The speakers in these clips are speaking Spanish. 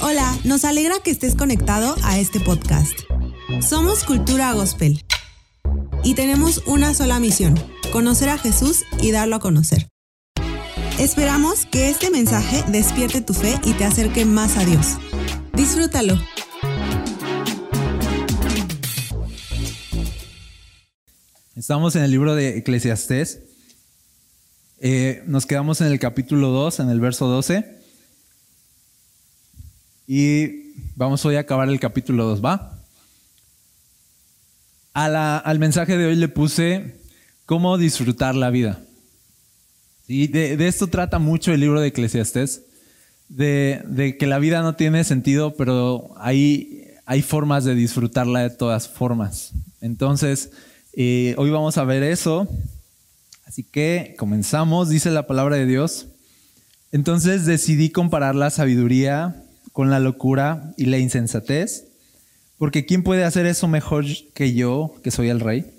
Hola, nos alegra que estés conectado a este podcast. Somos Cultura Gospel y tenemos una sola misión, conocer a Jesús y darlo a conocer. Esperamos que este mensaje despierte tu fe y te acerque más a Dios. Disfrútalo. Estamos en el libro de Eclesiastés. Eh, nos quedamos en el capítulo 2, en el verso 12. Y vamos hoy a acabar el capítulo 2, ¿va? al mensaje de hoy le puse cómo disfrutar la vida. Y de, esto trata mucho el libro de Eclesiastés, de, que la vida no tiene sentido, pero hay, hay formas de disfrutarla de todas formas. Entonces, eh, hoy vamos a ver eso. Así que comenzamos, dice la palabra de Dios. Entonces decidí comparar la sabiduría con la locura y la insensatez, porque ¿quién puede hacer eso mejor que yo, que soy el rey?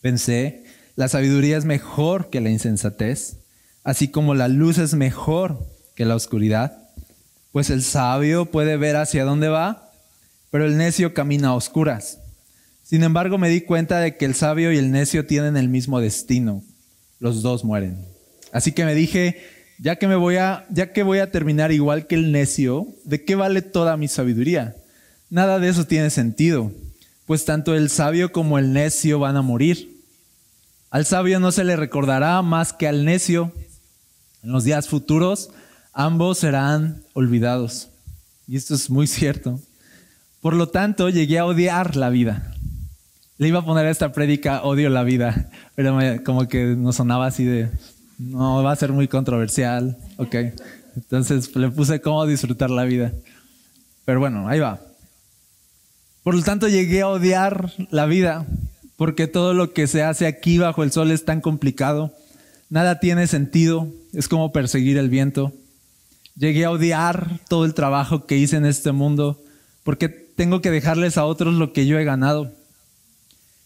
Pensé, la sabiduría es mejor que la insensatez, así como la luz es mejor que la oscuridad, pues el sabio puede ver hacia dónde va, pero el necio camina a oscuras. Sin embargo, me di cuenta de que el sabio y el necio tienen el mismo destino. Los dos mueren. Así que me dije, ya que me voy a ya que voy a terminar igual que el necio, ¿de qué vale toda mi sabiduría? Nada de eso tiene sentido, pues tanto el sabio como el necio van a morir. Al sabio no se le recordará más que al necio. En los días futuros ambos serán olvidados. Y esto es muy cierto. Por lo tanto, llegué a odiar la vida. Le iba a poner a esta prédica odio la vida, pero como que no sonaba así de, no, va a ser muy controversial, ok. Entonces le puse cómo disfrutar la vida. Pero bueno, ahí va. Por lo tanto, llegué a odiar la vida, porque todo lo que se hace aquí bajo el sol es tan complicado. Nada tiene sentido, es como perseguir el viento. Llegué a odiar todo el trabajo que hice en este mundo, porque tengo que dejarles a otros lo que yo he ganado.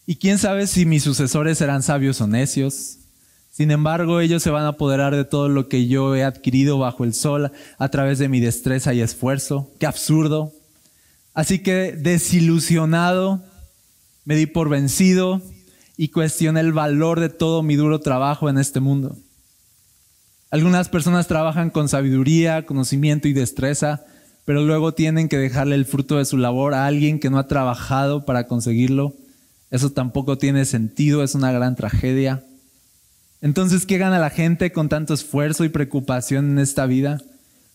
Y quién sabe si mis sucesores serán sabios o necios. Sin embargo, ellos se van a apoderar de todo lo que yo he adquirido bajo el sol a través de mi destreza y esfuerzo. Qué absurdo. Así que desilusionado, me di por vencido y cuestioné el valor de todo mi duro trabajo en este mundo. Algunas personas trabajan con sabiduría, conocimiento y destreza, pero luego tienen que dejarle el fruto de su labor a alguien que no ha trabajado para conseguirlo eso tampoco tiene sentido, es una gran tragedia. Entonces, ¿qué gana la gente con tanto esfuerzo y preocupación en esta vida?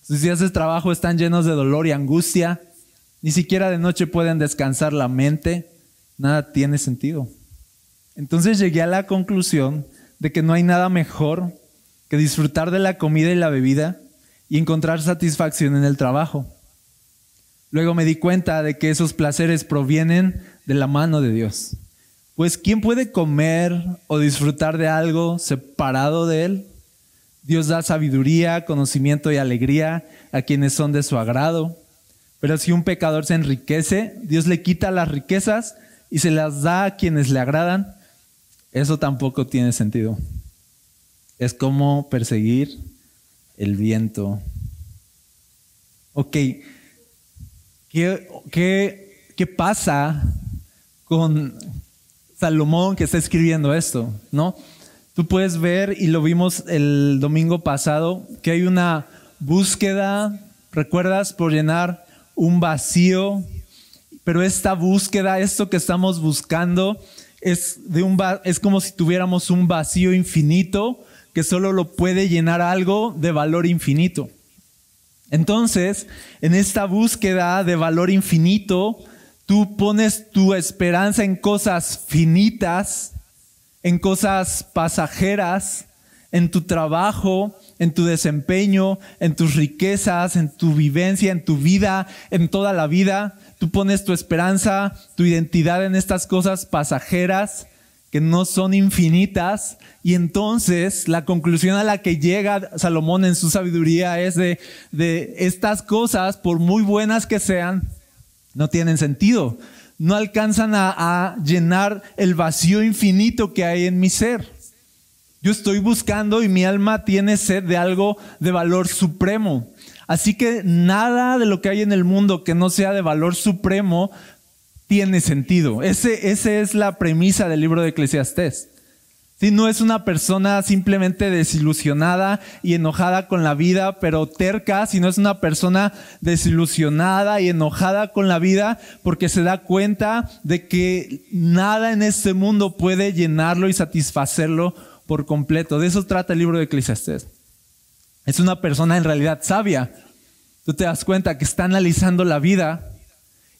Sus días de trabajo están llenos de dolor y angustia. Ni siquiera de noche pueden descansar la mente. Nada tiene sentido. Entonces llegué a la conclusión de que no hay nada mejor que disfrutar de la comida y la bebida y encontrar satisfacción en el trabajo. Luego me di cuenta de que esos placeres provienen de la mano de Dios. Pues ¿quién puede comer o disfrutar de algo separado de Él? Dios da sabiduría, conocimiento y alegría a quienes son de su agrado. Pero si un pecador se enriquece, Dios le quita las riquezas y se las da a quienes le agradan. Eso tampoco tiene sentido. Es como perseguir el viento. Ok, ¿qué, qué, qué pasa con Salomón que está escribiendo esto, ¿no? Tú puedes ver, y lo vimos el domingo pasado, que hay una búsqueda, ¿recuerdas? Por llenar un vacío, pero esta búsqueda, esto que estamos buscando, es, de un, es como si tuviéramos un vacío infinito que solo lo puede llenar algo de valor infinito. Entonces, en esta búsqueda de valor infinito, Tú pones tu esperanza en cosas finitas, en cosas pasajeras, en tu trabajo, en tu desempeño, en tus riquezas, en tu vivencia, en tu vida, en toda la vida. Tú pones tu esperanza, tu identidad en estas cosas pasajeras que no son infinitas. Y entonces la conclusión a la que llega Salomón en su sabiduría es de, de estas cosas, por muy buenas que sean, no tienen sentido. No alcanzan a, llenar el vacío infinito que hay en mi ser. Yo estoy buscando y mi alma tiene sed de algo de valor supremo. Así que nada de lo que hay en el mundo que no sea de valor supremo tiene sentido. Ese, esa es la premisa del libro de Eclesiastés. Si no es una persona simplemente desilusionada y enojada con la vida, pero terca, sino es una persona desilusionada y enojada con la vida porque se da cuenta de que nada en este mundo puede llenarlo y satisfacerlo por completo. De eso trata el libro de Eclesiastés. Es una persona en realidad sabia. Tú te das cuenta que está analizando la vida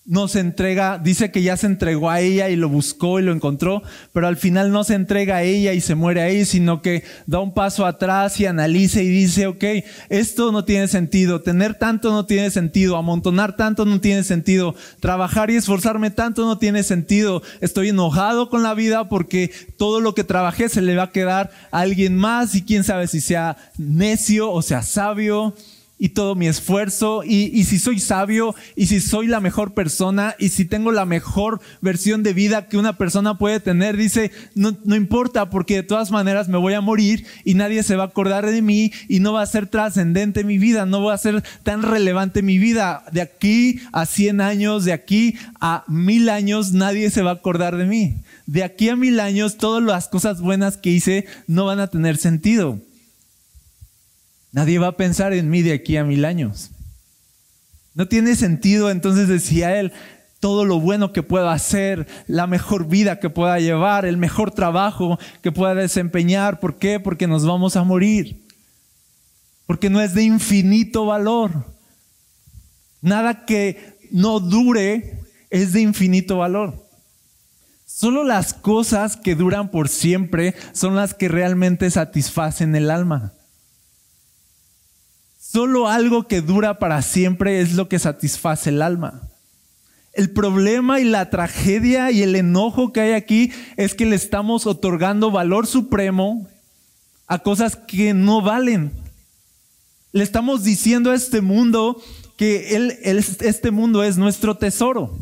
no se entrega, dice que ya se entregó a ella y lo buscó y lo encontró, pero al final no se entrega a ella y se muere ahí, sino que da un paso atrás y analiza y dice, ok, esto no tiene sentido, tener tanto no tiene sentido, amontonar tanto no tiene sentido, trabajar y esforzarme tanto no tiene sentido, estoy enojado con la vida porque todo lo que trabajé se le va a quedar a alguien más y quién sabe si sea necio o sea sabio y todo mi esfuerzo y, si soy sabio y si soy la mejor persona y si tengo la mejor versión de vida que una persona puede tener, dice, no, importa porque de todas maneras me voy a morir y nadie se va a acordar de mí y no va a ser trascendente mi vida, no va a ser tan relevante mi vida. De aquí a 100 años, de aquí a mil años, nadie se va a acordar de mí. De aquí a mil años, todas las cosas buenas que hice no van a tener sentido. Nadie va a pensar en mí de aquí a mil años. No tiene sentido, entonces decía él, todo lo bueno que pueda hacer, la mejor vida que pueda llevar, el mejor trabajo que pueda desempeñar. ¿Por qué? Porque nos vamos a morir. Porque no es de infinito valor. Nada que no dure es de infinito valor. Solo las cosas que duran por siempre son las que realmente satisfacen el alma. Solo algo que dura para siempre es lo que satisface el alma. El problema y la tragedia y el enojo que hay aquí es que le estamos otorgando valor supremo a cosas que no valen. Le estamos diciendo a este mundo que este mundo es nuestro tesoro.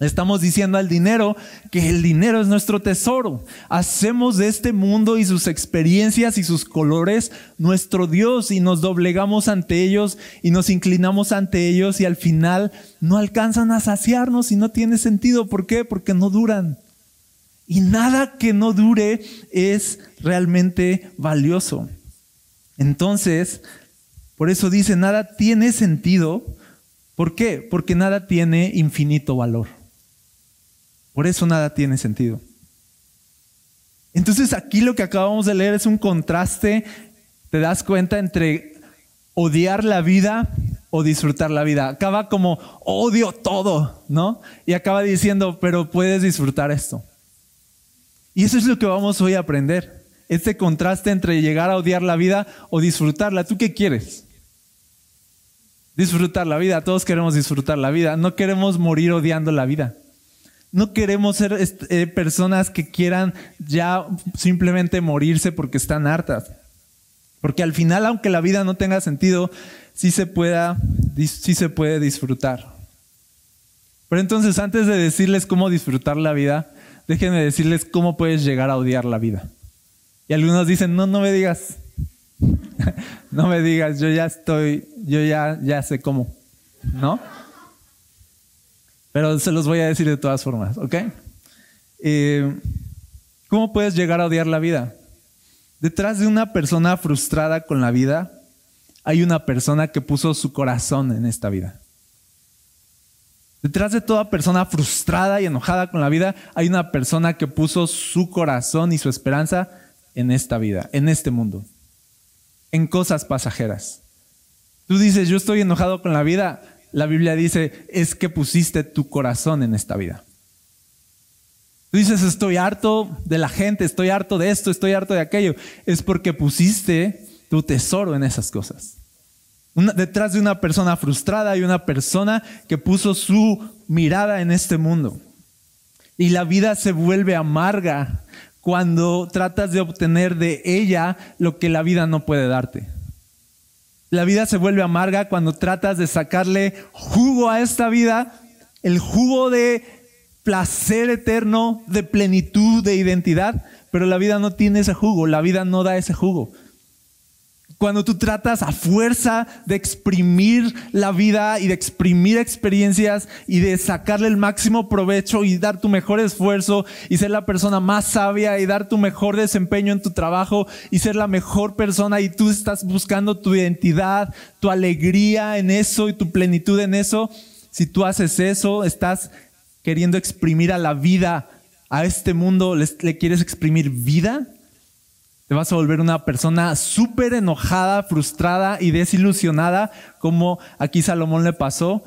Estamos diciendo al dinero que el dinero es nuestro tesoro. Hacemos de este mundo y sus experiencias y sus colores nuestro Dios y nos doblegamos ante ellos y nos inclinamos ante ellos y al final no alcanzan a saciarnos y no tiene sentido. ¿Por qué? Porque no duran. Y nada que no dure es realmente valioso. Entonces, por eso dice, nada tiene sentido. ¿Por qué? Porque nada tiene infinito valor. Por eso nada tiene sentido. Entonces aquí lo que acabamos de leer es un contraste, te das cuenta, entre odiar la vida o disfrutar la vida. Acaba como odio todo, ¿no? Y acaba diciendo, pero puedes disfrutar esto. Y eso es lo que vamos hoy a aprender. Este contraste entre llegar a odiar la vida o disfrutarla. ¿Tú qué quieres? Disfrutar la vida. Todos queremos disfrutar la vida. No queremos morir odiando la vida. No queremos ser eh, personas que quieran ya simplemente morirse porque están hartas. Porque al final, aunque la vida no tenga sentido, sí se, pueda, sí se puede disfrutar. Pero entonces, antes de decirles cómo disfrutar la vida, déjenme decirles cómo puedes llegar a odiar la vida. Y algunos dicen, no, no me digas. no me digas, yo ya estoy, yo ya, ya sé cómo. ¿No? Pero se los voy a decir de todas formas, ¿ok? Eh, ¿Cómo puedes llegar a odiar la vida? Detrás de una persona frustrada con la vida, hay una persona que puso su corazón en esta vida. Detrás de toda persona frustrada y enojada con la vida, hay una persona que puso su corazón y su esperanza en esta vida, en este mundo, en cosas pasajeras. Tú dices, yo estoy enojado con la vida, la Biblia dice, es que pusiste tu corazón en esta vida. Tú dices, estoy harto de la gente, estoy harto de esto, estoy harto de aquello. Es porque pusiste tu tesoro en esas cosas. detrás de una persona frustrada hay una persona que puso su mirada en este mundo. Y la vida se vuelve amarga cuando tratas de obtener de ella lo que la vida no puede darte. La vida se vuelve amarga cuando tratas de sacarle jugo a esta vida, el jugo de placer eterno, de plenitud, de identidad, pero la vida no tiene ese jugo, la vida no da ese jugo. Cuando tú tratas a fuerza de exprimir la vida y de exprimir experiencias y de sacarle el máximo provecho y dar tu mejor esfuerzo y ser la persona más sabia y dar tu mejor desempeño en tu trabajo y ser la mejor persona y tú estás buscando tu identidad, tu alegría en eso y tu plenitud en eso, si tú haces eso, estás queriendo exprimir a la vida, a este mundo, le, quieres exprimir vida, te vas a volver una persona súper enojada, frustrada y desilusionada, como aquí Salomón le pasó,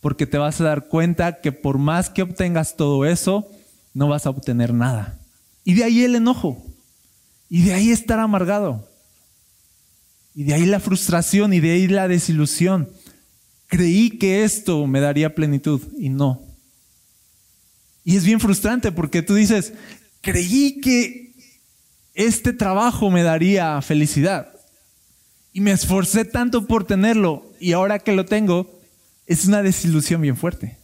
porque te vas a dar cuenta que por más que obtengas todo eso, no vas a obtener nada. Y de ahí el enojo. Y de ahí estar amargado. Y de ahí la frustración y de ahí la desilusión. Creí que esto me daría plenitud y no. Y es bien frustrante porque tú dices, creí que este trabajo me daría felicidad. Y me esforcé tanto por tenerlo y ahora que lo tengo, es una desilusión bien fuerte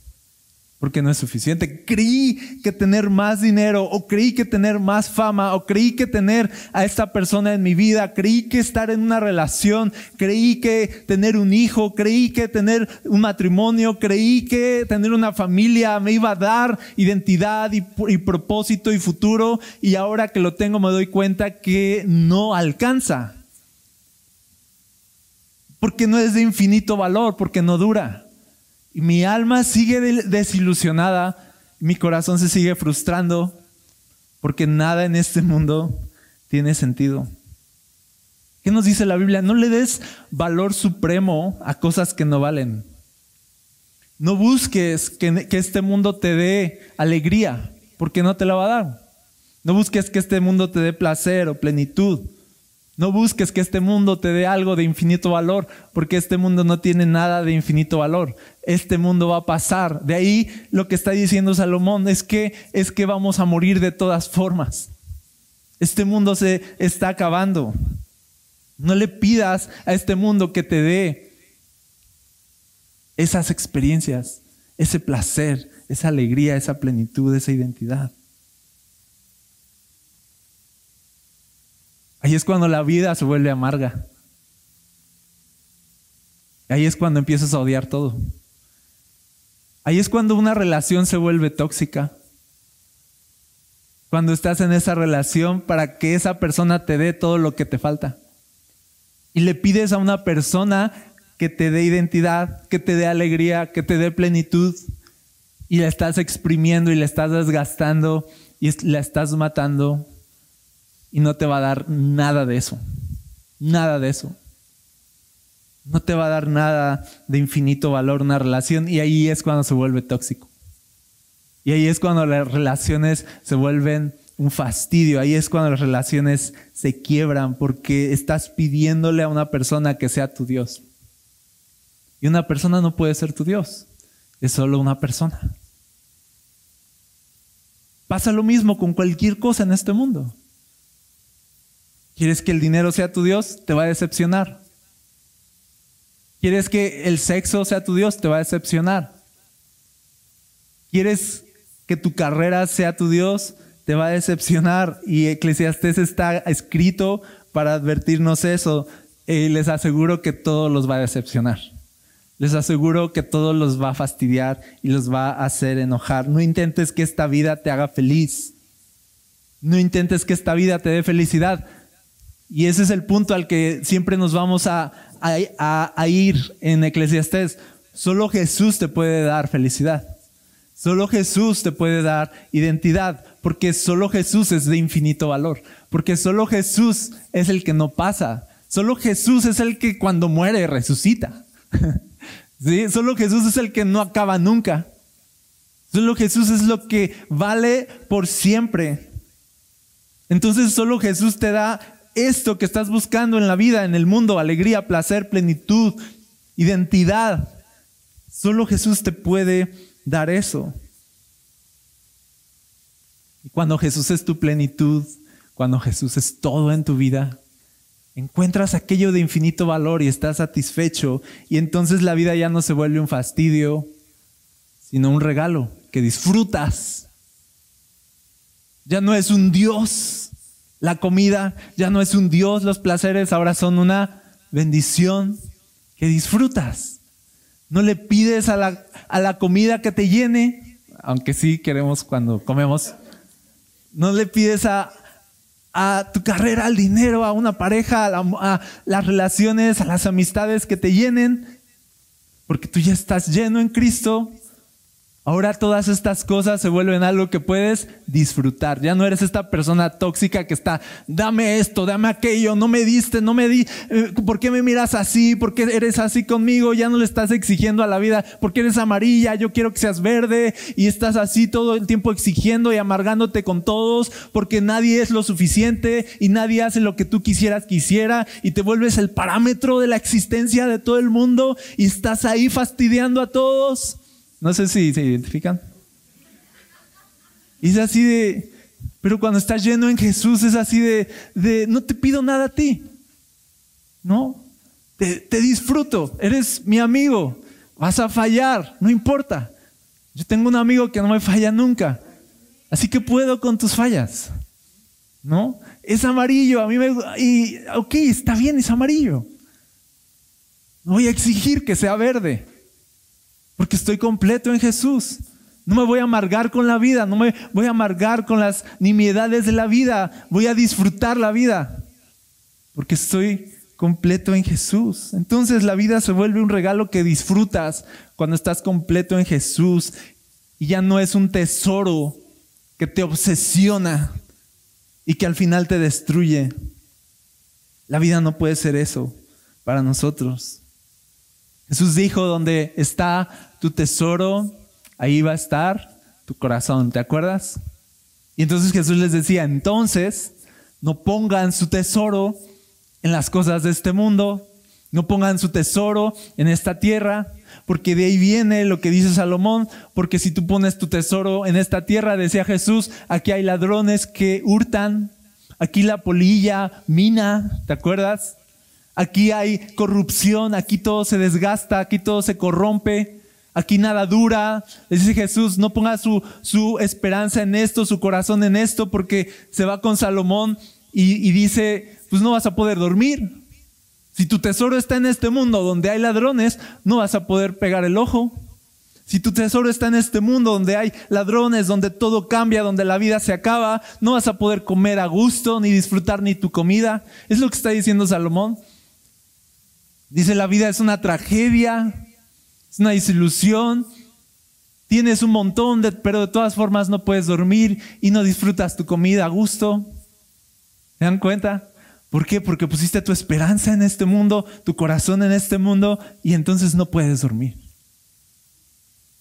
porque no es suficiente. Creí que tener más dinero o creí que tener más fama o creí que tener a esta persona en mi vida, creí que estar en una relación, creí que tener un hijo, creí que tener un matrimonio, creí que tener una familia me iba a dar identidad y, propósito y futuro y ahora que lo tengo me doy cuenta que no alcanza. Porque no es de infinito valor, porque no dura. Y mi alma sigue desilusionada, mi corazón se sigue frustrando, porque nada en este mundo tiene sentido. ¿Qué nos dice la Biblia? No le des valor supremo a cosas que no valen. No busques que, que, este mundo te dé alegría, porque no te la va a dar. No busques que este mundo te dé placer o plenitud, no busques que este mundo te dé algo de infinito valor, porque este mundo no tiene nada de infinito valor. Este mundo va a pasar. De ahí lo que está diciendo Salomón es que es que vamos a morir de todas formas. Este mundo se está acabando. No le pidas a este mundo que te dé esas experiencias, ese placer, esa alegría, esa plenitud, esa identidad. Ahí es cuando la vida se vuelve amarga. Ahí es cuando empiezas a odiar todo. Ahí es cuando una relación se vuelve tóxica. Cuando estás en esa relación para que esa persona te dé todo lo que te falta. Y le pides a una persona que te dé identidad, que te dé alegría, que te dé plenitud. Y la estás exprimiendo y la estás desgastando y la estás matando y no te va a dar nada de eso. Nada de eso. No te va a dar nada de infinito valor una relación y ahí es cuando se vuelve tóxico. Y ahí es cuando las relaciones se vuelven un fastidio. Ahí es cuando las relaciones se quiebran porque estás pidiéndole a una persona que sea tu Dios. Y una persona no puede ser tu Dios. Es solo una persona. Pasa lo mismo con cualquier cosa en este mundo. ¿Quieres que el dinero sea tu Dios? Te va a decepcionar. ¿Quieres que el sexo sea tu Dios? Te va a decepcionar. ¿Quieres que tu carrera sea tu Dios? Te va a decepcionar. Y Eclesiastés está escrito para advertirnos eso. Y les aseguro que todo los va a decepcionar. Les aseguro que todo los va a fastidiar y los va a hacer enojar. No intentes que esta vida te haga feliz. No intentes que esta vida te dé felicidad. Y ese es el punto al que siempre nos vamos a, ir en Eclesiastés. Solo Jesús te puede dar felicidad. Solo Jesús te puede dar identidad, porque solo Jesús es de infinito valor, porque solo Jesús es el que no pasa, solo Jesús es el que cuando muere resucita. ¿Sí? Solo Jesús es el que no acaba nunca. Solo Jesús es lo que vale por siempre. Entonces solo Jesús te da esto que estás buscando en la vida, en el mundo, alegría, placer, plenitud, identidad. Solo Jesús te puede dar eso. Y cuando Jesús es tu plenitud, cuando Jesús es todo en tu vida, encuentras aquello de infinito valor y estás satisfecho y entonces la vida ya no se vuelve un fastidio, sino un regalo que disfrutas. Ya no es un Dios. La comida ya no es un Dios. Los placeres ahora son una bendición que disfrutas. No le pides a la, a la comida que te llene, aunque sí queremos cuando comemos. No le pides a, a tu carrera, al dinero, a una pareja, a, a, las relaciones, a las amistades que te llenen, porque tú ya estás lleno en Cristo Ahora todas estas cosas se vuelven algo que puedes disfrutar. Ya no eres esta persona tóxica que está, dame esto, dame aquello, no me diste, no me di, eh, ¿por qué me miras así? ¿Por qué eres así conmigo? Ya no le estás exigiendo a la vida, porque eres amarilla, yo quiero que seas verde y estás así todo el tiempo exigiendo y amargándote con todos porque nadie es lo suficiente y nadie hace lo que tú quisieras que hiciera y te vuelves el parámetro de la existencia de todo el mundo y estás ahí fastidiando a todos. No sé si se identifican. Y es así de, pero cuando estás lleno en Jesús es así de, de no te pido nada a ti. No, te, te disfruto, eres mi amigo, vas a fallar, no importa. Yo tengo un amigo que no me falla nunca, así que puedo con tus fallas. ¿No? Es amarillo, a mí me... Y, ok, está bien, es amarillo. No voy a exigir que sea verde. Porque estoy completo en Jesús. No me voy a amargar con la vida, no me voy a amargar con las nimiedades de la vida, voy a disfrutar la vida. Porque estoy completo en Jesús. Entonces la vida se vuelve un regalo que disfrutas cuando estás completo en Jesús y ya no es un tesoro que te obsesiona y que al final te destruye. La vida no puede ser eso para nosotros. Jesús dijo, donde está tu tesoro, ahí va a estar tu corazón, ¿te acuerdas? Y entonces Jesús les decía, entonces, no pongan su tesoro en las cosas de este mundo, no pongan su tesoro en esta tierra, porque de ahí viene lo que dice Salomón, porque si tú pones tu tesoro en esta tierra, decía Jesús, aquí hay ladrones que hurtan, aquí la polilla mina, ¿te acuerdas? Aquí hay corrupción, aquí todo se desgasta, aquí todo se corrompe, aquí nada dura. Le dice Jesús, no ponga su, su esperanza en esto, su corazón en esto, porque se va con Salomón y, y dice, pues no vas a poder dormir. Si tu tesoro está en este mundo donde hay ladrones, no vas a poder pegar el ojo. Si tu tesoro está en este mundo donde hay ladrones, donde todo cambia, donde la vida se acaba, no vas a poder comer a gusto, ni disfrutar ni tu comida. Es lo que está diciendo Salomón. Dice, la vida es una tragedia, es una desilusión, tienes un montón, de, pero de todas formas no puedes dormir y no disfrutas tu comida a gusto. ¿Se dan cuenta? ¿Por qué? Porque pusiste tu esperanza en este mundo, tu corazón en este mundo y entonces no puedes dormir.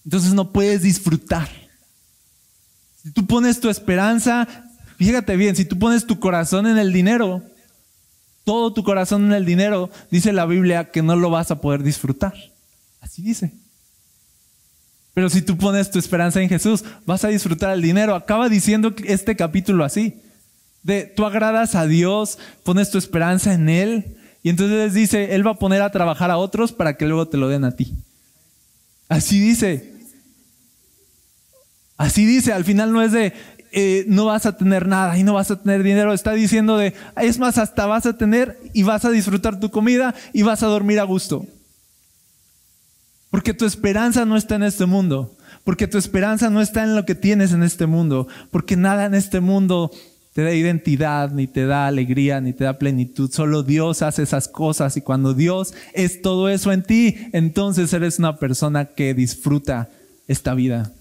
Entonces no puedes disfrutar. Si tú pones tu esperanza, fíjate bien, si tú pones tu corazón en el dinero, todo tu corazón en el dinero, dice la Biblia que no lo vas a poder disfrutar. Así dice. Pero si tú pones tu esperanza en Jesús, vas a disfrutar el dinero. Acaba diciendo este capítulo así. De tú agradas a Dios, pones tu esperanza en Él, y entonces dice, Él va a poner a trabajar a otros para que luego te lo den a ti. Así dice. Así dice, al final no es de, eh, no vas a tener nada y no vas a tener dinero. Está diciendo de, es más, hasta vas a tener y vas a disfrutar tu comida y vas a dormir a gusto. Porque tu esperanza no está en este mundo. Porque tu esperanza no está en lo que tienes en este mundo. Porque nada en este mundo te da identidad, ni te da alegría, ni te da plenitud. Solo Dios hace esas cosas y cuando Dios es todo eso en ti, entonces eres una persona que disfruta esta vida.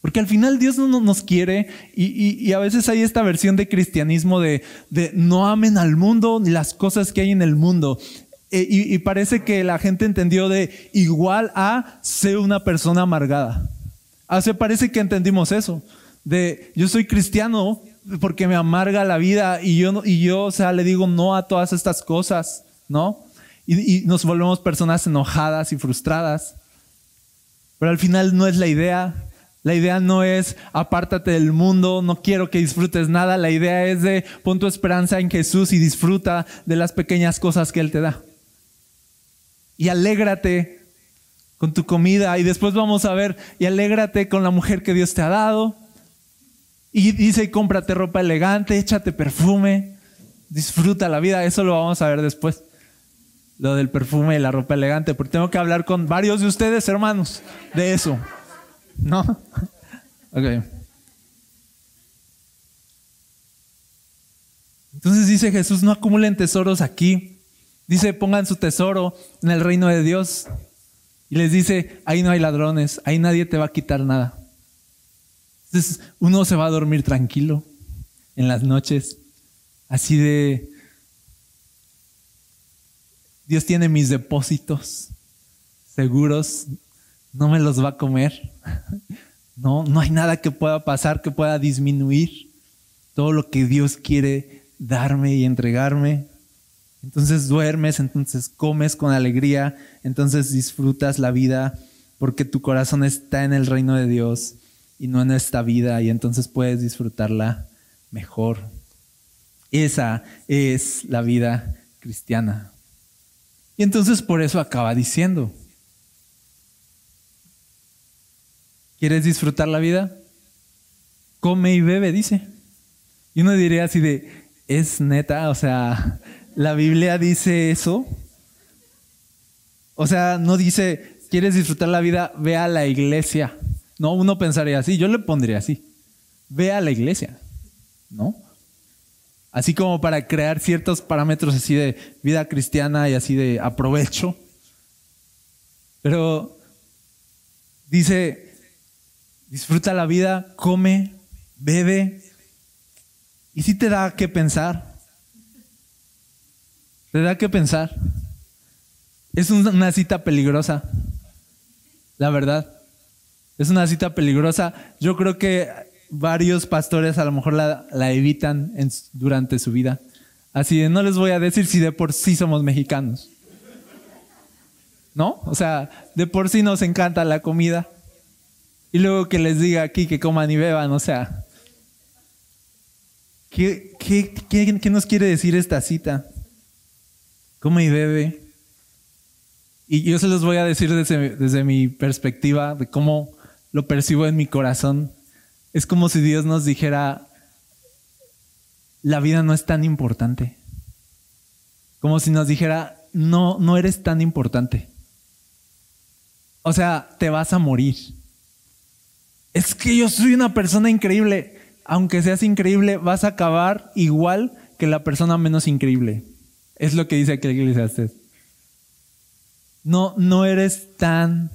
Porque al final Dios no nos quiere y, a veces hay esta versión de cristianismo de, no amen al mundo ni las cosas que hay en el mundo. E, y, parece que la gente entendió de igual a ser una persona amargada. Hace ah, parece que entendimos eso. De yo soy cristiano porque me amarga la vida y yo, y yo o sea, le digo no a todas estas cosas, ¿no? y nos volvemos personas enojadas y frustradas. Pero al final no es la idea. La idea no es apártate del mundo, no quiero que disfrutes nada. La idea es de pon tu esperanza en Jesús y disfruta de las pequeñas cosas que Él te da. Y alégrate con tu comida y después vamos a ver y alégrate con la mujer que Dios te ha dado. Y dice, cómprate ropa elegante, échate perfume, disfruta la vida. Eso lo vamos a ver después. Lo del perfume y la ropa elegante, porque tengo que hablar con varios de ustedes, hermanos, de eso. ¿No? Ok. Entonces dice Jesús, no acumulen tesoros aquí. Dice, pongan su tesoro en el reino de Dios. Y les dice, ahí no hay ladrones, ahí nadie te va a quitar nada. Entonces uno se va a dormir tranquilo en las noches, así de, Dios tiene mis depósitos seguros, no me los va a comer. No, no hay nada que pueda pasar que pueda disminuir todo lo que Dios quiere darme y entregarme. Entonces duermes, entonces comes con alegría, entonces disfrutas la vida porque tu corazón está en el reino de Dios y no en esta vida y entonces puedes disfrutarla mejor. Esa es la vida cristiana. Y entonces por eso acaba diciendo, ¿quieres disfrutar la vida? Come y bebe, dice. Y uno diría así de, es neta, o sea, la Biblia dice eso. O sea, no dice, ¿quieres disfrutar la vida? Ve a la iglesia. No, uno pensaría así, yo le pondría así. Ve a la iglesia, ¿no? Así como para crear ciertos parámetros así de vida cristiana y así de aprovecho. Pero dice, disfruta la vida, come, bebe. Y si te da que pensar. Te da que pensar. Es una cita peligrosa, la verdad. Es una cita peligrosa. Yo creo que varios pastores a lo mejor la, evitan durante su vida. Así de, no les voy a decir si de por sí somos mexicanos. ¿No? O sea, de por sí nos encanta la comida. Y luego que les diga aquí que coman y beban, o sea. ¿Qué, qué, nos quiere decir esta cita? Come y bebe. Y yo se los voy a decir desde, desde mi perspectiva de cómo lo percibo en mi corazón. Es como si Dios nos dijera, la vida no es tan importante. Como si nos dijera, no, no eres tan importante. O sea, te vas a morir. Es que yo soy una persona increíble. Aunque seas increíble, vas a acabar igual que la persona menos increíble. Es lo que dice aquí la No, no eres tan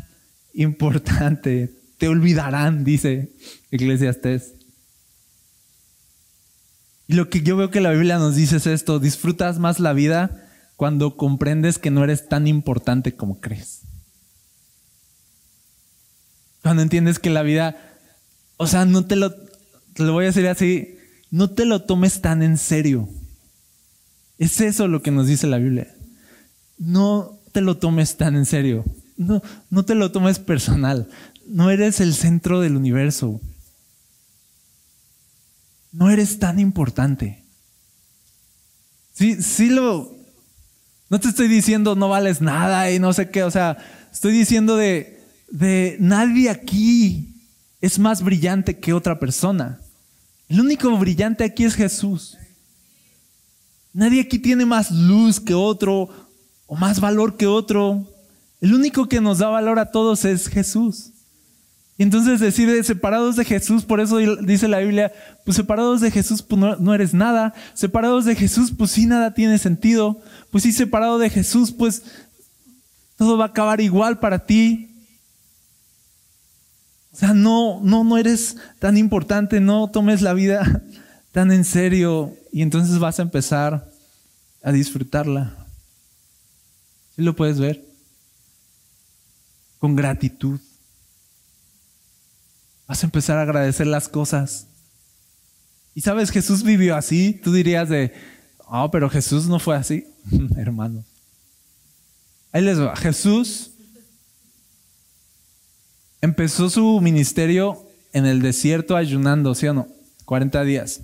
importante te olvidarán, dice Eclesiastés. Y lo que yo veo que la Biblia nos dice es esto, disfrutas más la vida cuando comprendes que no eres tan importante como crees. Cuando entiendes que la vida, o sea, no te lo, te lo voy a decir así, no te lo tomes tan en serio. Es eso lo que nos dice la Biblia. No te lo tomes tan en serio. No, no te lo tomes personal no eres el centro del universo. No eres tan importante. Sí, sí lo... No te estoy diciendo no vales nada y no sé qué, o sea, estoy diciendo de, de nadie aquí es más brillante que otra persona. El único brillante aquí es Jesús. Nadie aquí tiene más luz que otro o más valor que otro. El único que nos da valor a todos es Jesús. Y entonces decide separados de Jesús, por eso dice la Biblia, pues separados de Jesús pues no, eres nada, separados de Jesús pues sí nada tiene sentido, pues sí separado de Jesús pues todo va a acabar igual para ti. O sea, no, no, no eres tan importante, no tomes la vida tan en serio y entonces vas a empezar a disfrutarla. ¿Sí lo puedes ver? Con gratitud. Vas a empezar a agradecer las cosas. Y sabes, Jesús vivió así. Tú dirías de, oh, pero Jesús no fue así, hermano. Ahí les va. Jesús empezó su ministerio en el desierto ayunando, ¿sí o no? 40 días.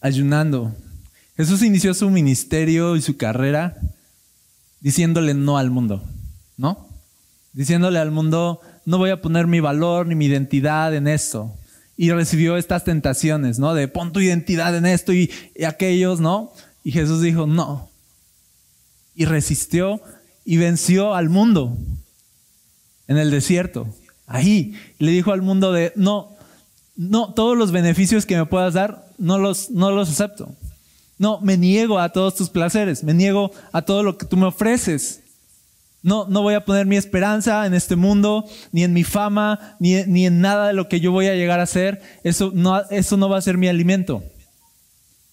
Ayunando. Jesús inició su ministerio y su carrera diciéndole no al mundo, ¿no? diciéndole al mundo, no voy a poner mi valor ni mi identidad en esto. Y recibió estas tentaciones, ¿no? De pon tu identidad en esto y, y aquellos, ¿no? Y Jesús dijo, no. Y resistió y venció al mundo en el desierto. Ahí le dijo al mundo de, no, no, todos los beneficios que me puedas dar, no los, no los acepto. No, me niego a todos tus placeres, me niego a todo lo que tú me ofreces. No, no voy a poner mi esperanza en este mundo, ni en mi fama, ni, ni en nada de lo que yo voy a llegar a ser. Eso no, eso no va a ser mi alimento.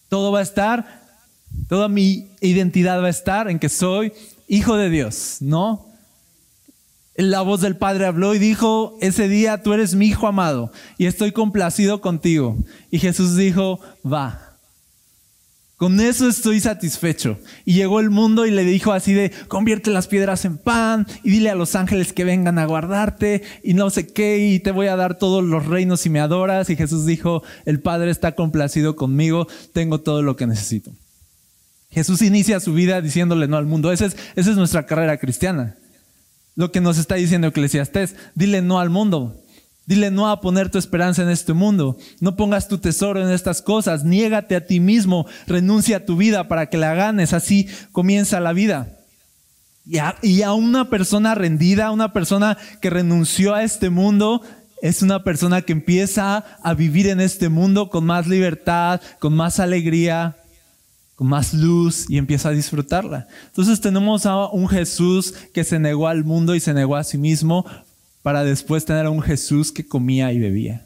Todo va a estar, toda mi identidad va a estar en que soy hijo de Dios, ¿no? La voz del Padre habló y dijo, ese día tú eres mi hijo amado y estoy complacido contigo. Y Jesús dijo, va. Con eso estoy satisfecho. Y llegó el mundo y le dijo así de, convierte las piedras en pan y dile a los ángeles que vengan a guardarte y no sé qué y te voy a dar todos los reinos si me adoras. Y Jesús dijo, el Padre está complacido conmigo, tengo todo lo que necesito. Jesús inicia su vida diciéndole no al mundo. Esa es, esa es nuestra carrera cristiana. Lo que nos está diciendo Eclesiastés, dile no al mundo. Dile no a poner tu esperanza en este mundo. No pongas tu tesoro en estas cosas. Niégate a ti mismo. Renuncia a tu vida para que la ganes. Así comienza la vida. Y a, y a una persona rendida, una persona que renunció a este mundo, es una persona que empieza a vivir en este mundo con más libertad, con más alegría, con más luz y empieza a disfrutarla. Entonces tenemos a un Jesús que se negó al mundo y se negó a sí mismo para después tener a un Jesús que comía y bebía.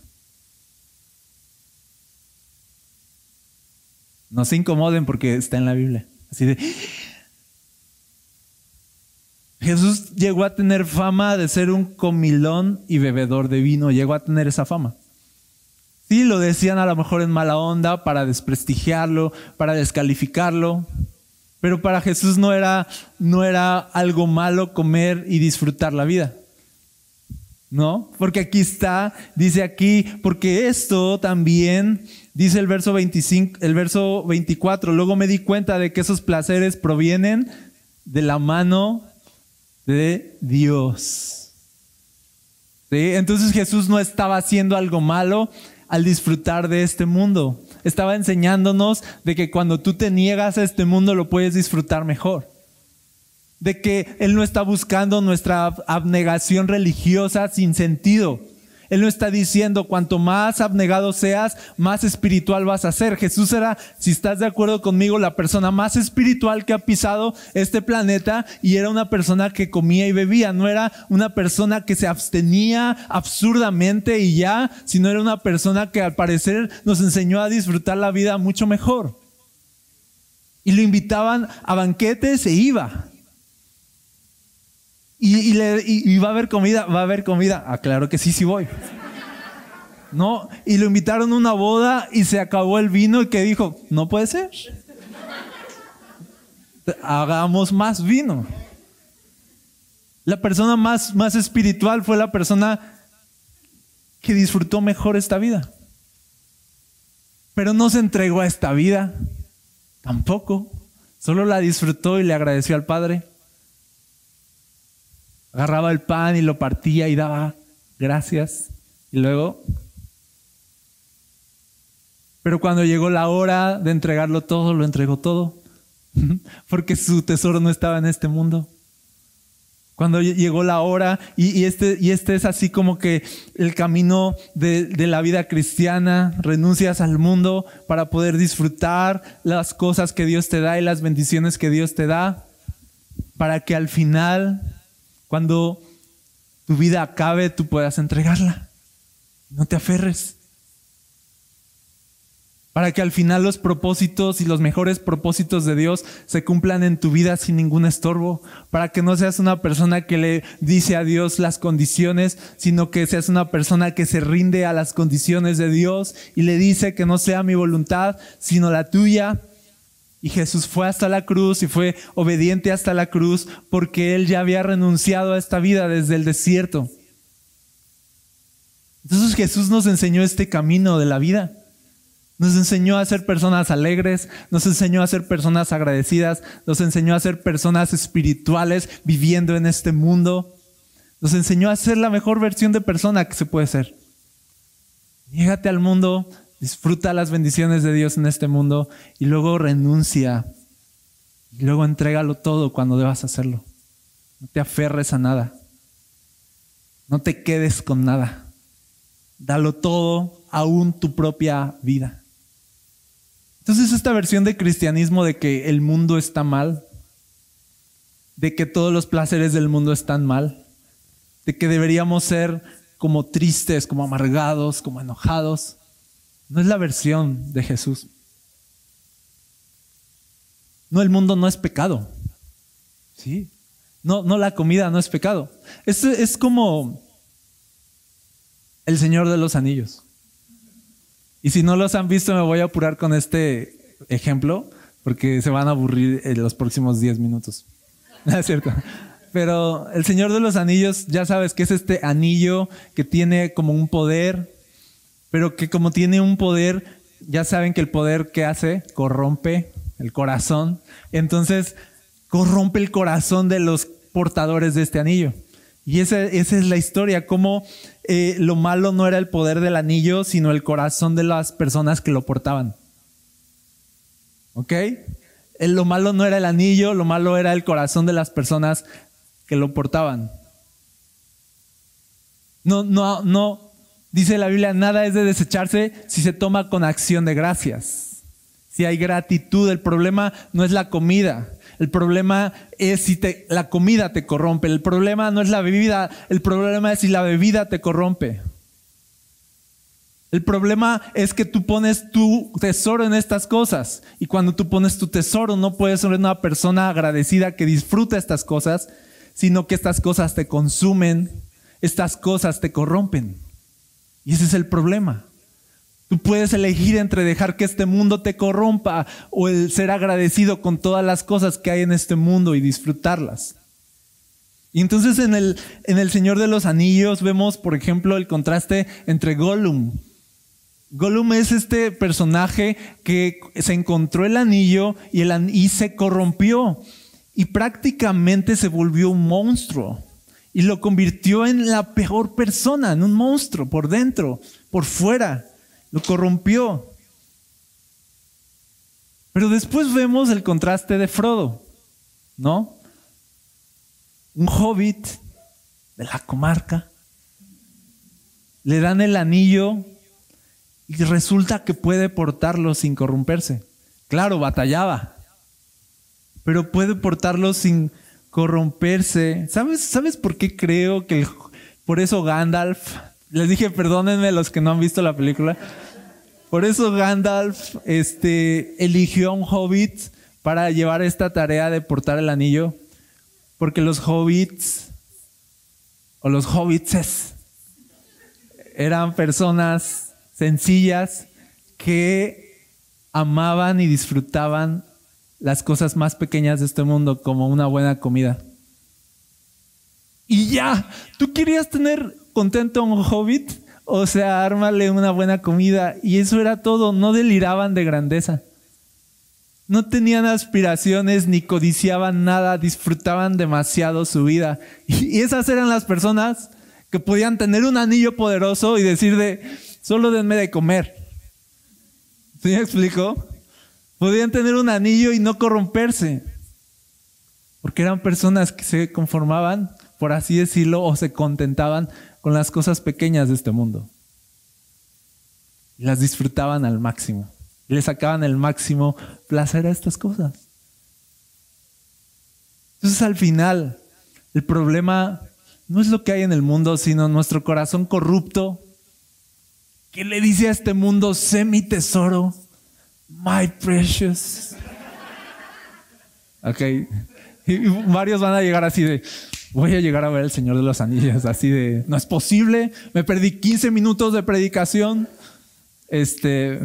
No se incomoden porque está en la Biblia. Jesús llegó a tener fama de ser un comilón y bebedor de vino, llegó a tener esa fama. Sí, lo decían a lo mejor en mala onda para desprestigiarlo, para descalificarlo, pero para Jesús no era, no era algo malo comer y disfrutar la vida. ¿No? Porque aquí está, dice aquí, porque esto también, dice el verso 25, el verso 24, luego me di cuenta de que esos placeres provienen de la mano de Dios. ¿Sí? Entonces Jesús no estaba haciendo algo malo, al disfrutar de este mundo. Estaba enseñándonos de que cuando tú te niegas a este mundo lo puedes disfrutar mejor. De que Él no está buscando nuestra abnegación religiosa sin sentido. Él no está diciendo cuanto más abnegado seas, más espiritual vas a ser. Jesús era, si estás de acuerdo conmigo, la persona más espiritual que ha pisado este planeta y era una persona que comía y bebía. No era una persona que se abstenía absurdamente y ya, sino era una persona que al parecer nos enseñó a disfrutar la vida mucho mejor. Y lo invitaban a banquetes e iba. Y, le, va a haber comida, va a haber comida. Ah, que sí, sí voy. No, y lo invitaron a una boda y se acabó el vino y que dijo, no puede ser. Hagamos más vino. La persona más, más espiritual fue la persona que disfrutó mejor esta vida. Pero no se entregó a esta vida, tampoco. Solo la disfrutó y le agradeció al Padre. Agarraba el pan y lo partía y daba gracias. Y luego... Pero cuando llegó la hora de entregarlo todo, lo entregó todo. Porque su tesoro no estaba en este mundo. Cuando llegó la hora, y, este, y este es así como que el camino de, la vida cristiana, renuncias al mundo para poder disfrutar las cosas que Dios te da y las bendiciones que Dios te da, para que al final cuando tu vida acabe, tú puedas entregarla. No te aferres. Para que al final los propósitos y los mejores propósitos de Dios se cumplan en tu vida sin ningún estorbo. Para que no seas una persona que le dice a Dios las condiciones, sino que seas una persona que se rinde a las condiciones de Dios y le dice que no sea mi voluntad, sino la tuya y Jesús fue hasta la cruz y fue obediente hasta la cruz porque él ya había renunciado a esta vida desde el desierto. Entonces Jesús nos enseñó este camino de la vida. Nos enseñó a ser personas alegres, nos enseñó a ser personas agradecidas, nos enseñó a ser personas espirituales viviendo en este mundo. Nos enseñó a ser la mejor versión de persona que se puede ser. Niégate al mundo, disfruta las bendiciones de Dios en este mundo y luego renuncia. Y luego entrégalo todo cuando debas hacerlo. No te aferres a nada. No te quedes con nada. Dalo todo, aún tu propia vida. Entonces esta versión de cristianismo de que el mundo está mal, de que todos los placeres del mundo están mal, de que deberíamos ser como tristes, como amargados, como enojados, no es la versión de Jesús. No, el mundo no es pecado. Sí. No, no la comida no es pecado. Es, es como el Señor de los Anillos. Y si no los han visto, me voy a apurar con este ejemplo, porque se van a aburrir en los próximos 10 minutos. es cierto. Pero el Señor de los Anillos, ya sabes que es este anillo que tiene como un poder, pero que como tiene un poder, ya saben que el poder que hace corrompe el corazón. Entonces, corrompe el corazón de los portadores de este anillo. Y esa, esa es la historia, cómo eh, lo malo no era el poder del anillo, sino el corazón de las personas que lo portaban. ¿Ok? lo malo no era el anillo, lo malo era el corazón de las personas que lo portaban. No, no, no, dice la Biblia, nada es de desecharse si se toma con acción de gracias. Si hay gratitud, el problema no es la comida, el problema es si la comida te corrompe. El problema no es la bebida. El problema es si la bebida te corrompe. El problema es que tú pones tu tesoro en estas cosas. Y cuando tú pones tu tesoro, no puedes ser una persona agradecida que disfruta estas cosas, sino que estas cosas te consumen, estas cosas te corrompen. Y ese es el problema. Tú puedes elegir entre dejar que este mundo te corrompa o el ser agradecido con todas las cosas que hay en este mundo y disfrutarlas. Y entonces en el, en el Señor de los Anillos vemos, por ejemplo, el contraste entre Gollum. Gollum es este personaje que se encontró el anillo y, el, y se corrompió y prácticamente se volvió un monstruo y lo convirtió en la peor persona, en un monstruo por dentro, por fuera lo corrompió. Pero después vemos el contraste de Frodo, ¿no? Un hobbit de la comarca. Le dan el anillo y resulta que puede portarlo sin corromperse. Claro, batallaba, pero puede portarlo sin corromperse. ¿Sabes, ¿Sabes por qué creo que por eso Gandalf les dije, perdónenme los que no han visto la película. Por eso Gandalf este, eligió a un hobbit para llevar esta tarea de portar el anillo. Porque los hobbits, o los hobbitses, eran personas sencillas que amaban y disfrutaban las cosas más pequeñas de este mundo, como una buena comida. Y ya, tú querías tener contento a un hobbit, o sea, ármale una buena comida. Y eso era todo, no deliraban de grandeza. No tenían aspiraciones ni codiciaban nada, disfrutaban demasiado su vida. Y esas eran las personas que podían tener un anillo poderoso y decir de, solo denme de comer. ¿Sí me explico? Podían tener un anillo y no corromperse. Porque eran personas que se conformaban, por así decirlo, o se contentaban con las cosas pequeñas de este mundo. Y las disfrutaban al máximo. Y le sacaban el máximo placer a estas cosas. Entonces al final, el problema no es lo que hay en el mundo, sino nuestro corazón corrupto que le dice a este mundo, sé mi tesoro, my precious. Ok. Y varios van a llegar así de, voy a llegar a ver el Señor de los Anillos, así de, no es posible, me perdí 15 minutos de predicación. Este,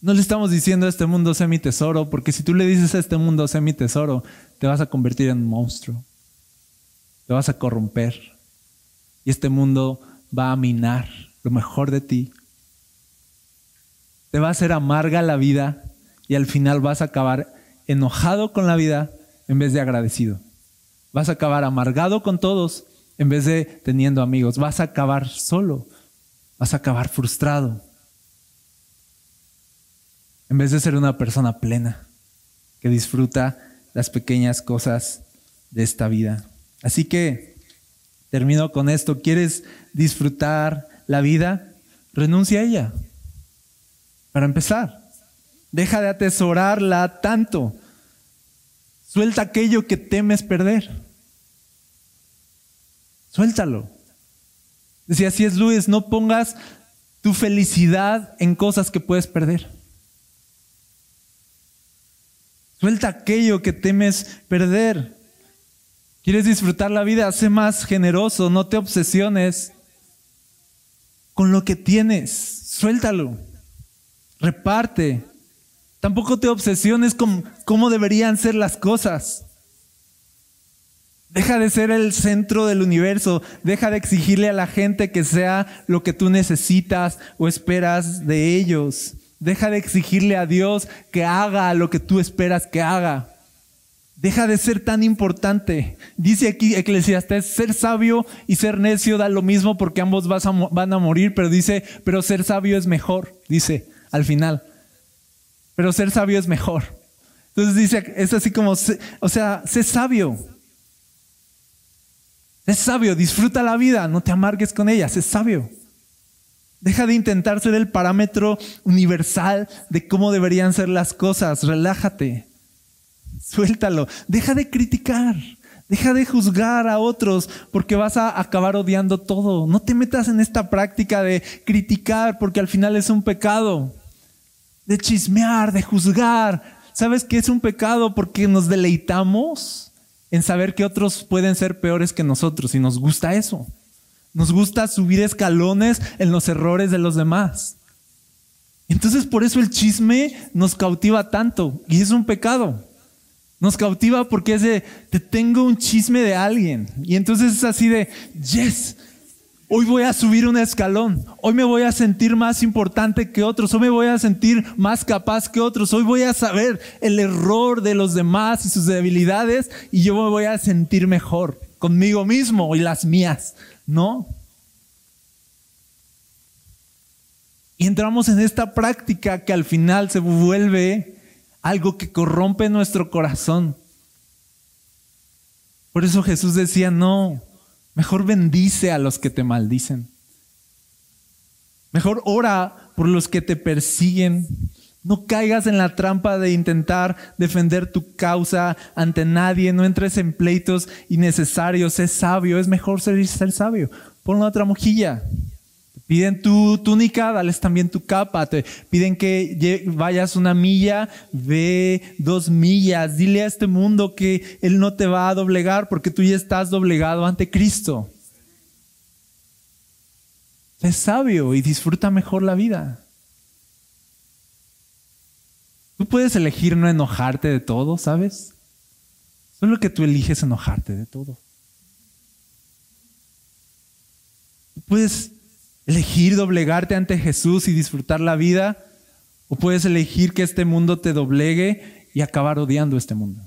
no le estamos diciendo a este mundo sé mi tesoro, porque si tú le dices a este mundo sé mi tesoro, te vas a convertir en un monstruo, te vas a corromper y este mundo va a minar lo mejor de ti. Te va a hacer amarga la vida y al final vas a acabar enojado con la vida en vez de agradecido. Vas a acabar amargado con todos en vez de teniendo amigos. Vas a acabar solo. Vas a acabar frustrado. En vez de ser una persona plena que disfruta las pequeñas cosas de esta vida. Así que termino con esto. ¿Quieres disfrutar la vida? Renuncia a ella. Para empezar, deja de atesorarla tanto. Suelta aquello que temes perder. Suéltalo. Decía así es Luis, no pongas tu felicidad en cosas que puedes perder. Suelta aquello que temes perder. ¿Quieres disfrutar la vida? Sé más generoso, no te obsesiones con lo que tienes. Suéltalo. Reparte. Tampoco te obsesiones con cómo deberían ser las cosas. Deja de ser el centro del universo. Deja de exigirle a la gente que sea lo que tú necesitas o esperas de ellos. Deja de exigirle a Dios que haga lo que tú esperas que haga. Deja de ser tan importante. Dice aquí Eclesiastes, ser sabio y ser necio da lo mismo porque ambos van a morir, pero dice, pero ser sabio es mejor, dice al final. Pero ser sabio es mejor. Entonces dice, es así como, o sea, sé sabio. Sé sabio, disfruta la vida, no te amargues con ella, sé sabio. Deja de intentar ser el parámetro universal de cómo deberían ser las cosas. Relájate. Suéltalo. Deja de criticar. Deja de juzgar a otros porque vas a acabar odiando todo. No te metas en esta práctica de criticar porque al final es un pecado. De chismear, de juzgar. ¿Sabes qué es un pecado? Porque nos deleitamos en saber que otros pueden ser peores que nosotros y nos gusta eso. Nos gusta subir escalones en los errores de los demás. Entonces por eso el chisme nos cautiva tanto y es un pecado. Nos cautiva porque es de, te tengo un chisme de alguien. Y entonces es así de, yes, hoy voy a subir un escalón. Hoy me voy a sentir más importante que otros. Hoy me voy a sentir más capaz que otros. Hoy voy a saber el error de los demás y sus debilidades y yo me voy a sentir mejor conmigo mismo y las mías. No. Y entramos en esta práctica que al final se vuelve algo que corrompe nuestro corazón. Por eso Jesús decía, no, mejor bendice a los que te maldicen. Mejor ora por los que te persiguen. No caigas en la trampa de intentar defender tu causa ante nadie. No entres en pleitos innecesarios. Sé sabio. Es mejor ser, sabio. Pon la otra mojilla. Piden tu túnica, dales también tu capa. Piden que vayas una milla, ve dos millas. Dile a este mundo que Él no te va a doblegar porque tú ya estás doblegado ante Cristo. Sé sabio y disfruta mejor la vida. Tú puedes elegir no enojarte de todo, ¿sabes? Solo que tú eliges enojarte de todo. Tú puedes elegir doblegarte ante Jesús y disfrutar la vida, o puedes elegir que este mundo te doblegue y acabar odiando este mundo.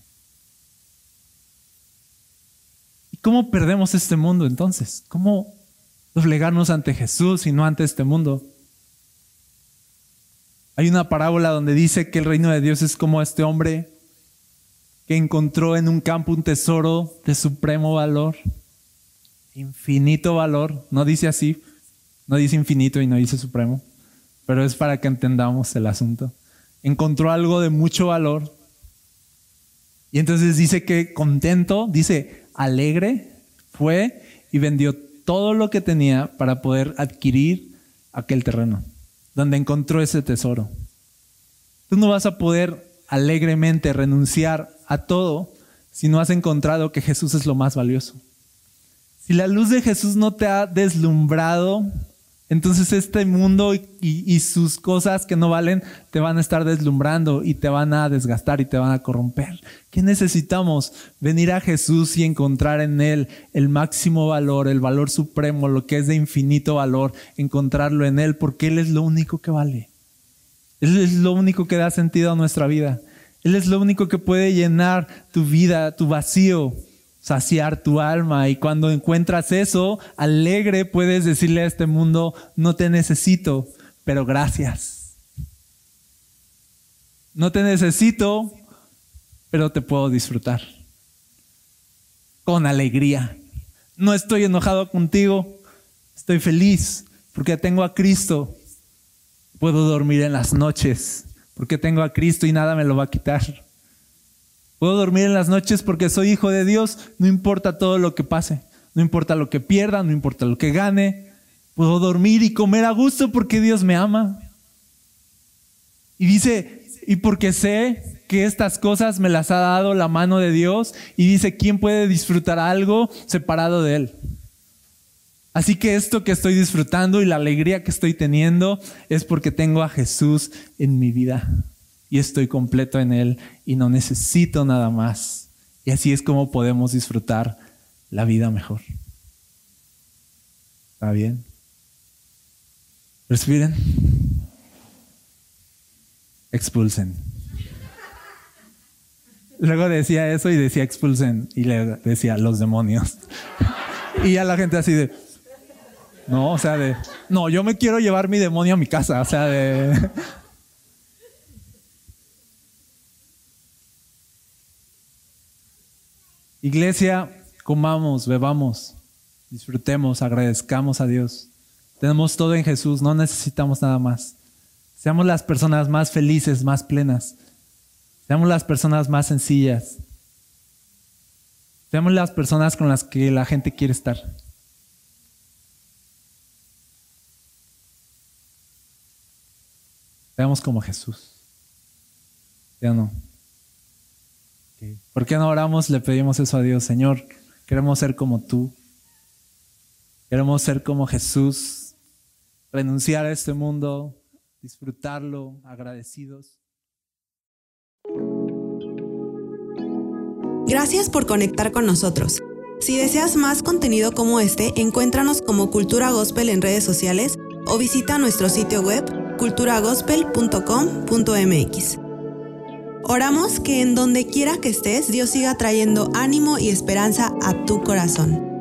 ¿Y cómo perdemos este mundo entonces? ¿Cómo doblegarnos ante Jesús y no ante este mundo? Hay una parábola donde dice que el reino de Dios es como este hombre que encontró en un campo un tesoro de supremo valor, infinito valor. No dice así, no dice infinito y no dice supremo, pero es para que entendamos el asunto. Encontró algo de mucho valor y entonces dice que contento, dice alegre, fue y vendió todo lo que tenía para poder adquirir aquel terreno donde encontró ese tesoro. Tú no vas a poder alegremente renunciar a todo si no has encontrado que Jesús es lo más valioso. Si la luz de Jesús no te ha deslumbrado entonces este mundo y, sus cosas que no valen te van a estar deslumbrando y te van a desgastar y te van a corromper. ¿Qué necesitamos? Venir a Jesús y encontrar en Él el máximo valor, el valor supremo, lo que es de infinito valor, encontrarlo en Él porque Él es lo único que vale. Él es lo único que da sentido a nuestra vida. Él es lo único que puede llenar tu vida, tu vacío. Saciar tu alma y cuando encuentras eso, alegre puedes decirle a este mundo, no te necesito, pero gracias. No te necesito, pero te puedo disfrutar. Con alegría. No estoy enojado contigo, estoy feliz porque tengo a Cristo. Puedo dormir en las noches porque tengo a Cristo y nada me lo va a quitar. Puedo dormir en las noches porque soy hijo de Dios, no importa todo lo que pase, no importa lo que pierda, no importa lo que gane. Puedo dormir y comer a gusto porque Dios me ama. Y dice, y porque sé que estas cosas me las ha dado la mano de Dios, y dice, ¿quién puede disfrutar algo separado de Él? Así que esto que estoy disfrutando y la alegría que estoy teniendo es porque tengo a Jesús en mi vida y estoy completo en Él y no necesito nada más. Y así es como podemos disfrutar la vida mejor. ¿Está bien? Respiren. Expulsen. Luego decía eso y decía expulsen y le decía los demonios. Y a la gente así de, no, o sea, de, no, yo me quiero llevar mi demonio a mi casa, o sea, de... Iglesia, comamos, bebamos, disfrutemos, agradezcamos a Dios. Tenemos todo en Jesús, no necesitamos nada más. Seamos las personas más felices, más plenas. Seamos las personas más sencillas. Seamos las personas con las que la gente quiere estar. Seamos como Jesús. ¿Ya no? ¿Por qué no oramos? Le pedimos eso a Dios. Señor, queremos ser como tú. Queremos ser como Jesús. Renunciar a este mundo, disfrutarlo, agradecidos. Gracias por conectar con nosotros. Si deseas más contenido como este, encuéntranos como Cultura Gospel en redes sociales o visita nuestro sitio web culturagospel.com.mx. Oramos que en donde quiera que estés, Dios siga trayendo ánimo y esperanza a tu corazón.